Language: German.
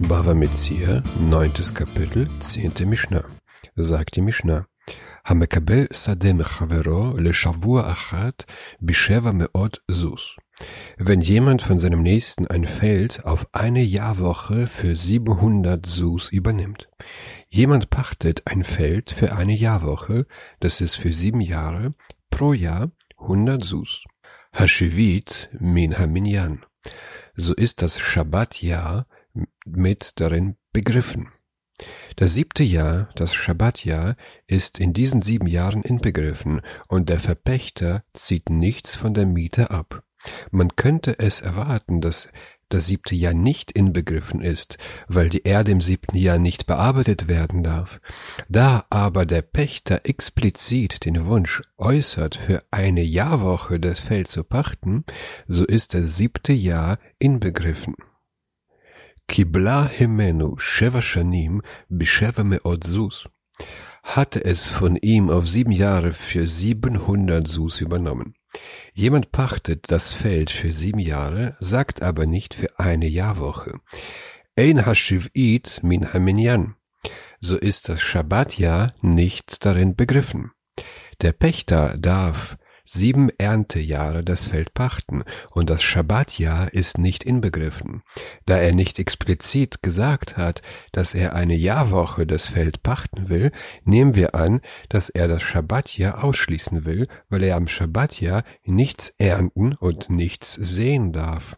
Bava Metzia, neuntes Kapitel, zehnte Mishnah. Sagt die Mishnah. המקבל שדה מחברו לשבוע אחד בשבע מאות זוז. Wenn jemand von seinem Nächsten ein Feld auf eine Jahrwoche für 700 Sus übernimmt. Jemand pachtet ein Feld für eine Jahrwoche, das ist für sieben Jahre, pro Jahr 100 Sus. Hashivit min haminyan. So ist das Schabbatjahr mit darin begriffen. Das siebte Jahr, das Schabbatjahr, ist in diesen sieben Jahren inbegriffen und der Verpächter zieht nichts von der Miete ab. Man könnte es erwarten, dass das siebte Jahr nicht inbegriffen ist, weil die Erde im siebten Jahr nicht bearbeitet werden darf. Da aber der Pächter explizit den Wunsch äußert, für eine Jahrwoche das Feld zu pachten, so ist das siebte Jahr inbegriffen. Kibla Himenu Sheva Shanim Bisheva Meot Sus hatte es von ihm auf sieben Jahre für siebenhundert Sus übernommen. Jemand pachtet das Feld für sieben Jahre, sagt aber nicht für eine Jahrwoche. Ein Hashivit min Haminyan. So ist das Schabbatjahr nicht darin begriffen. Der Pächter darf sieben Erntejahre das Feld pachten und das Schabbatjahr ist nicht inbegriffen. Da er nicht explizit gesagt hat, dass er eine Jahrwoche das Feld pachten will, nehmen wir an, dass er das Schabbatjahr ausschließen will, weil er am Schabbatjahr nichts ernten und nichts sehen darf.